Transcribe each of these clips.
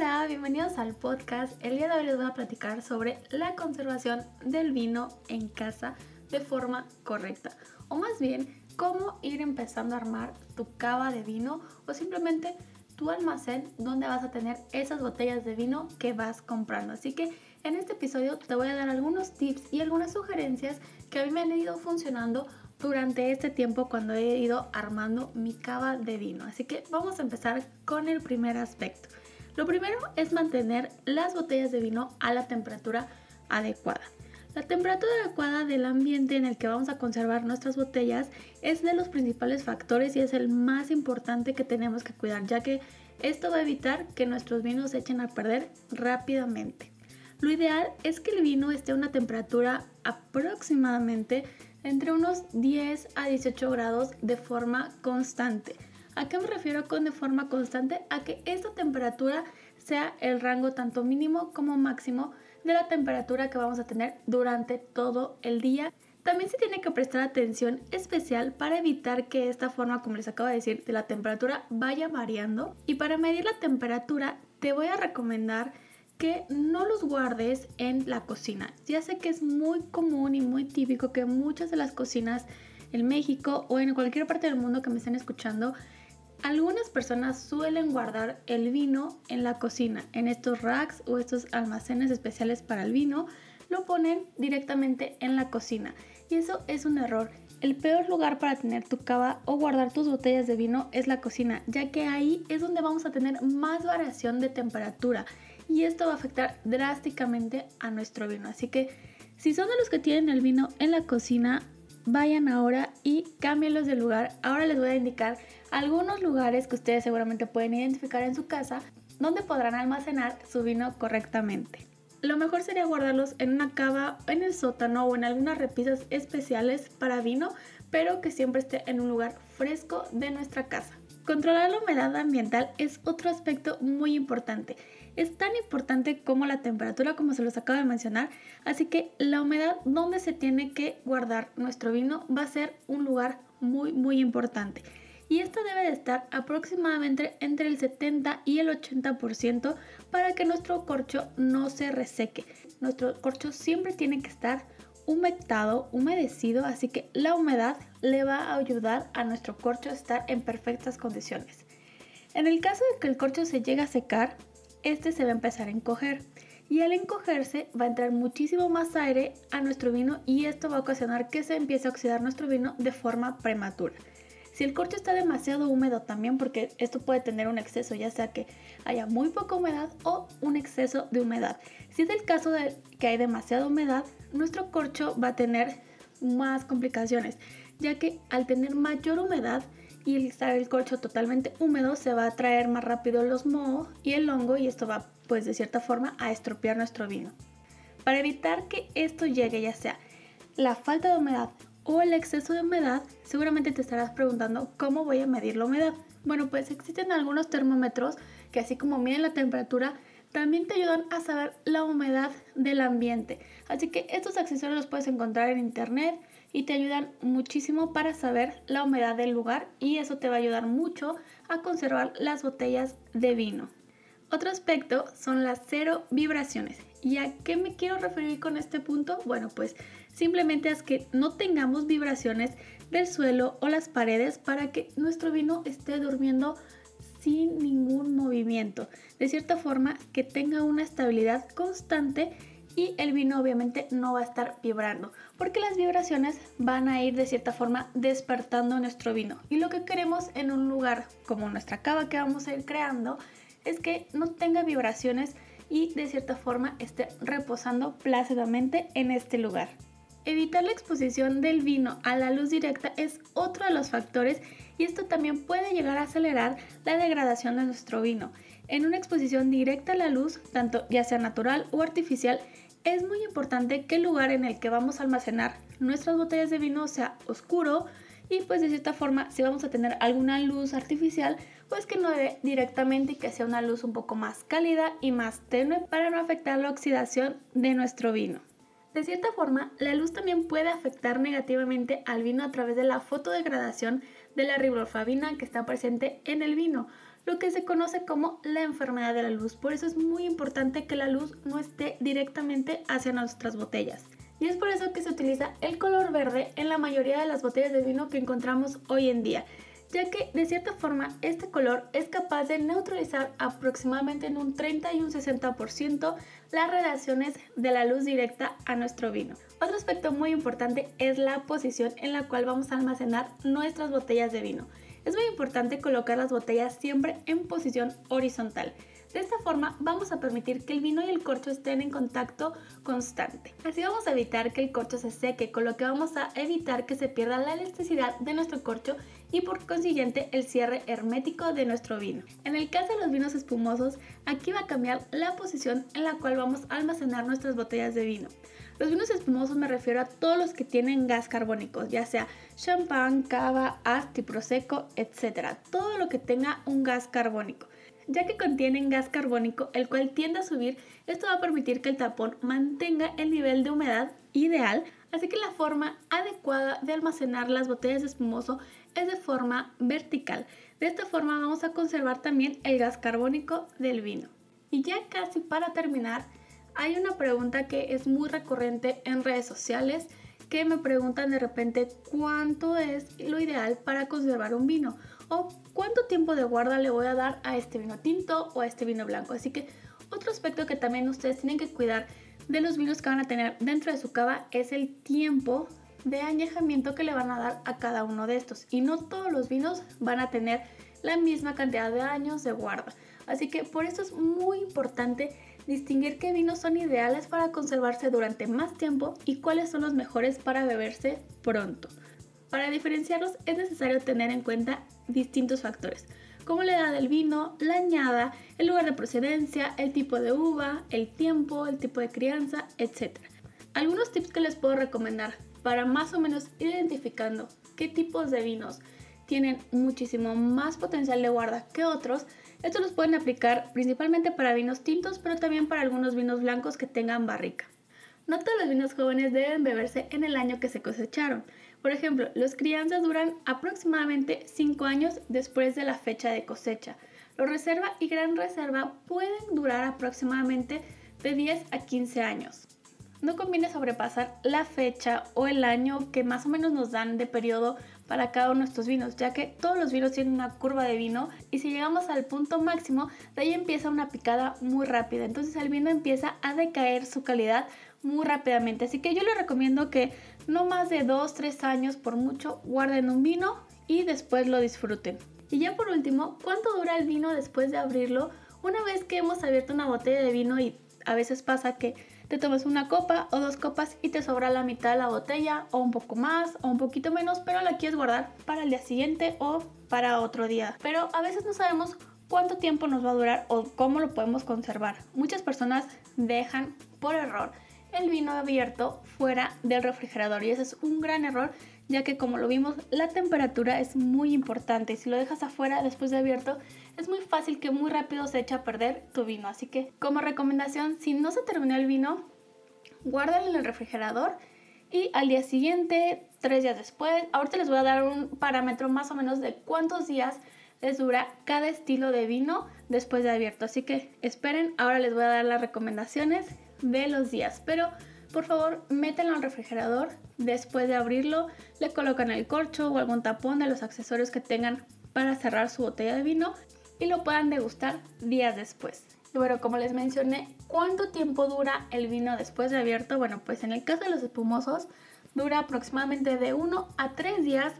Hola, bienvenidos al podcast. El día de hoy les voy a platicar sobre la conservación del vino en casa de forma correcta. O más bien, cómo ir empezando a armar tu cava de vino o simplemente tu almacén donde vas a tener esas botellas de vino que vas comprando. Así que en este episodio te voy a dar algunos tips y algunas sugerencias que a mí me han ido funcionando durante este tiempo cuando he ido armando mi cava de vino. Así que vamos a empezar con el primer aspecto. Lo primero es mantener las botellas de vino a la temperatura adecuada. La temperatura adecuada del ambiente en el que vamos a conservar nuestras botellas es de los principales factores y es el más importante que tenemos que cuidar, ya que esto va a evitar que nuestros vinos se echen a perder rápidamente. Lo ideal es que el vino esté a una temperatura aproximadamente entre unos 10 a 18 grados de forma constante. ¿A qué me refiero con de forma constante? A que esta temperatura sea el rango tanto mínimo como máximo de la temperatura que vamos a tener durante todo el día. También se tiene que prestar atención especial para evitar que esta forma, como les acabo de decir, de la temperatura vaya variando. Y para medir la temperatura te voy a recomendar que no los guardes en la cocina. Ya sé que es muy común y muy típico que muchas de las cocinas en México o en cualquier parte del mundo que me estén escuchando algunas personas suelen guardar el vino en la cocina, en estos racks o estos almacenes especiales para el vino, lo ponen directamente en la cocina y eso es un error. El peor lugar para tener tu cava o guardar tus botellas de vino es la cocina, ya que ahí es donde vamos a tener más variación de temperatura y esto va a afectar drásticamente a nuestro vino. Así que si son de los que tienen el vino en la cocina, vayan ahora y cámbienlos de lugar. Ahora les voy a indicar algunos lugares que ustedes seguramente pueden identificar en su casa donde podrán almacenar su vino correctamente. Lo mejor sería guardarlos en una cava, en el sótano o en algunas repisas especiales para vino, pero que siempre esté en un lugar fresco de nuestra casa. Controlar la humedad ambiental es otro aspecto muy importante. Es tan importante como la temperatura, como se los acabo de mencionar, así que la humedad donde se tiene que guardar nuestro vino va a ser un lugar muy muy importante y esto debe de estar aproximadamente entre el 70 y el 80% para que nuestro corcho no se reseque. Nuestro corcho siempre tiene que estar humectado, humedecido, así que la humedad le va a ayudar a nuestro corcho a estar en perfectas condiciones. En el caso de que el corcho se llegue a secar, este se va a empezar a encoger y al encogerse va a entrar muchísimo más aire a nuestro vino y esto va a ocasionar que se empiece a oxidar nuestro vino de forma prematura. Si el corcho está demasiado húmedo también, porque esto puede tener un exceso, ya sea que haya muy poca humedad o un exceso de humedad. Si es el caso de que hay demasiada humedad, nuestro corcho va a tener más complicaciones, ya que al tener mayor humedad y estar el corcho totalmente húmedo, se va a traer más rápido los mohos y el hongo y esto va pues de cierta forma a estropear nuestro vino. Para evitar que esto llegue ya sea la falta de humedad o el exceso de humedad, seguramente te estarás preguntando cómo voy a medir la humedad. Bueno, pues existen algunos termómetros que así como miden la temperatura, también te ayudan a saber la humedad del ambiente. Así que estos accesorios los puedes encontrar en internet y te ayudan muchísimo para saber la humedad del lugar y eso te va a ayudar mucho a conservar las botellas de vino. Otro aspecto son las cero vibraciones. ¿Y a qué me quiero referir con este punto? Bueno, pues simplemente es que no tengamos vibraciones del suelo o las paredes para que nuestro vino esté durmiendo sin ningún movimiento. De cierta forma, que tenga una estabilidad constante y el vino obviamente no va a estar vibrando porque las vibraciones van a ir de cierta forma despertando nuestro vino y lo que queremos en un lugar como nuestra cava que vamos a ir creando es que no tenga vibraciones y de cierta forma esté reposando plácidamente en este lugar. evitar la exposición del vino a la luz directa es otro de los factores y esto también puede llegar a acelerar la degradación de nuestro vino. En una exposición directa a la luz, tanto ya sea natural o artificial, es muy importante que el lugar en el que vamos a almacenar nuestras botellas de vino sea oscuro y pues de cierta forma si vamos a tener alguna luz artificial pues que no dé directamente y que sea una luz un poco más cálida y más tenue para no afectar la oxidación de nuestro vino. De cierta forma, la luz también puede afectar negativamente al vino a través de la fotodegradación de la riboflavina que está presente en el vino, lo que se conoce como la enfermedad de la luz. Por eso es muy importante que la luz no esté directamente hacia nuestras botellas. Y es por eso que se utiliza el color verde en la mayoría de las botellas de vino que encontramos hoy en día, ya que de cierta forma este color es capaz de neutralizar aproximadamente en un 30 y un 60% las radiaciones de la luz directa a nuestro vino. Otro aspecto muy importante es la posición en la cual vamos a almacenar nuestras botellas de vino. Es muy importante colocar las botellas siempre en posición horizontal. De esta forma vamos a permitir que el vino y el corcho estén en contacto constante. Así vamos a evitar que el corcho se seque, con lo que vamos a evitar que se pierda la elasticidad de nuestro corcho y por consiguiente el cierre hermético de nuestro vino. En el caso de los vinos espumosos, aquí va a cambiar la posición en la cual vamos a almacenar nuestras botellas de vino. Los vinos espumosos me refiero a todos los que tienen gas carbónico, ya sea champán, cava, asti, prosecco, etc. Todo lo que tenga un gas carbónico. Ya que contienen gas carbónico, el cual tiende a subir, esto va a permitir que el tapón mantenga el nivel de humedad ideal, así que la forma adecuada de almacenar las botellas de espumoso es de forma vertical. De esta forma vamos a conservar también el gas carbónico del vino. Y ya casi para terminar, hay una pregunta que es muy recurrente en redes sociales que me preguntan de repente cuánto es lo ideal para conservar un vino o cuánto tiempo de guarda le voy a dar a este vino tinto o a este vino blanco. Así que otro aspecto que también ustedes tienen que cuidar de los vinos que van a tener dentro de su cava es el tiempo de añejamiento que le van a dar a cada uno de estos. Y no todos los vinos van a tener la misma cantidad de años de guarda. Así que por eso es muy importante distinguir qué vinos son ideales para conservarse durante más tiempo y cuáles son los mejores para beberse pronto. Para diferenciarlos es necesario tener en cuenta distintos factores, como la edad del vino, la añada, el lugar de procedencia, el tipo de uva, el tiempo, el tipo de crianza, etc. Algunos tips que les puedo recomendar para más o menos identificando qué tipos de vinos tienen muchísimo más potencial de guarda que otros estos los pueden aplicar principalmente para vinos tintos, pero también para algunos vinos blancos que tengan barrica. No todos los vinos jóvenes deben beberse en el año que se cosecharon. Por ejemplo, los crianzas duran aproximadamente 5 años después de la fecha de cosecha. Los reserva y gran reserva pueden durar aproximadamente de 10 a 15 años. No conviene sobrepasar la fecha o el año que más o menos nos dan de periodo para cada uno de estos vinos, ya que todos los vinos tienen una curva de vino y si llegamos al punto máximo, de ahí empieza una picada muy rápida. Entonces el vino empieza a decaer su calidad muy rápidamente. Así que yo les recomiendo que no más de 2-3 años por mucho guarden un vino y después lo disfruten. Y ya por último, ¿cuánto dura el vino después de abrirlo? Una vez que hemos abierto una botella de vino y a veces pasa que te tomas una copa o dos copas y te sobra la mitad de la botella o un poco más o un poquito menos, pero la quieres guardar para el día siguiente o para otro día. Pero a veces no sabemos cuánto tiempo nos va a durar o cómo lo podemos conservar. Muchas personas dejan por error el vino abierto fuera del refrigerador y ese es un gran error ya que como lo vimos la temperatura es muy importante. Si lo dejas afuera después de abierto es muy fácil que muy rápido se eche a perder tu vino. Así que como recomendación si no se terminó el vino guárdalo en el refrigerador y al día siguiente tres días después ahorita les voy a dar un parámetro más o menos de cuántos días les dura cada estilo de vino después de abierto. Así que esperen ahora les voy a dar las recomendaciones de los días. Pero por favor métanlo al refrigerador. Después de abrirlo, le colocan el corcho o algún tapón de los accesorios que tengan para cerrar su botella de vino y lo puedan degustar días después. Y bueno, como les mencioné, ¿cuánto tiempo dura el vino después de abierto? Bueno, pues en el caso de los espumosos dura aproximadamente de 1 a 3 días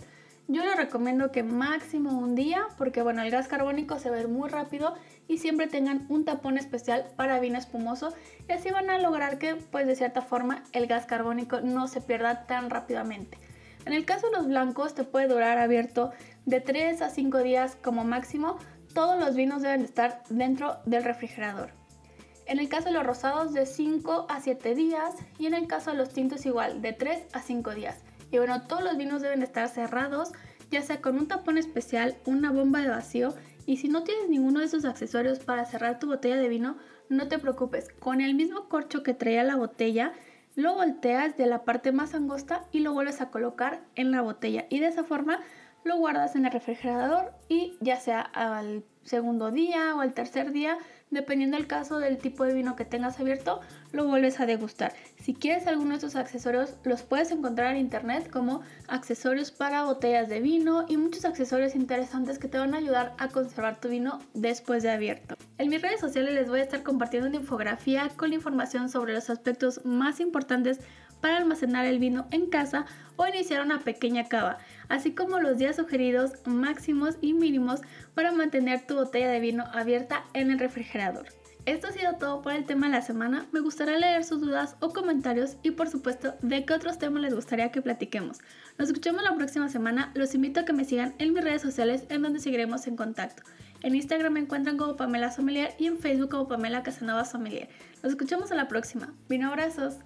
Yo les recomiendo que máximo un día, porque bueno, el gas carbónico se ir muy rápido y siempre tengan un tapón especial para vino espumoso y así van a lograr que pues de cierta forma el gas carbónico no se pierda tan rápidamente. En el caso de los blancos te puede durar abierto de 3 a 5 días como máximo. Todos los vinos deben estar dentro del refrigerador. En el caso de los rosados de 5 a 7 días y en el caso de los tintos igual de 3 a 5 días. Y bueno, todos los vinos deben estar cerrados, ya sea con un tapón especial, una bomba de vacío y si no tienes ninguno de esos accesorios para cerrar tu botella de vino, no te preocupes, con el mismo corcho que traía la botella, lo volteas de la parte más angosta y lo vuelves a colocar en la botella. Y de esa forma lo guardas en el refrigerador y ya sea al segundo día o al tercer día Dependiendo del caso del tipo de vino que tengas abierto, lo vuelves a degustar. Si quieres alguno de estos accesorios, los puedes encontrar en internet como accesorios para botellas de vino y muchos accesorios interesantes que te van a ayudar a conservar tu vino después de abierto. En mis redes sociales les voy a estar compartiendo una infografía con la información sobre los aspectos más importantes para almacenar el vino en casa o iniciar una pequeña cava, así como los días sugeridos máximos y mínimos para mantener tu botella de vino abierta en el refrigerador. Esto ha sido todo por el tema de la semana. Me gustaría leer sus dudas o comentarios y por supuesto de qué otros temas les gustaría que platiquemos. Nos escuchamos la próxima semana. Los invito a que me sigan en mis redes sociales en donde seguiremos en contacto. En Instagram me encuentran como Pamela Sommelier y en Facebook como Pamela Casanova Sommelier. Nos escuchamos a la próxima. Vino abrazos.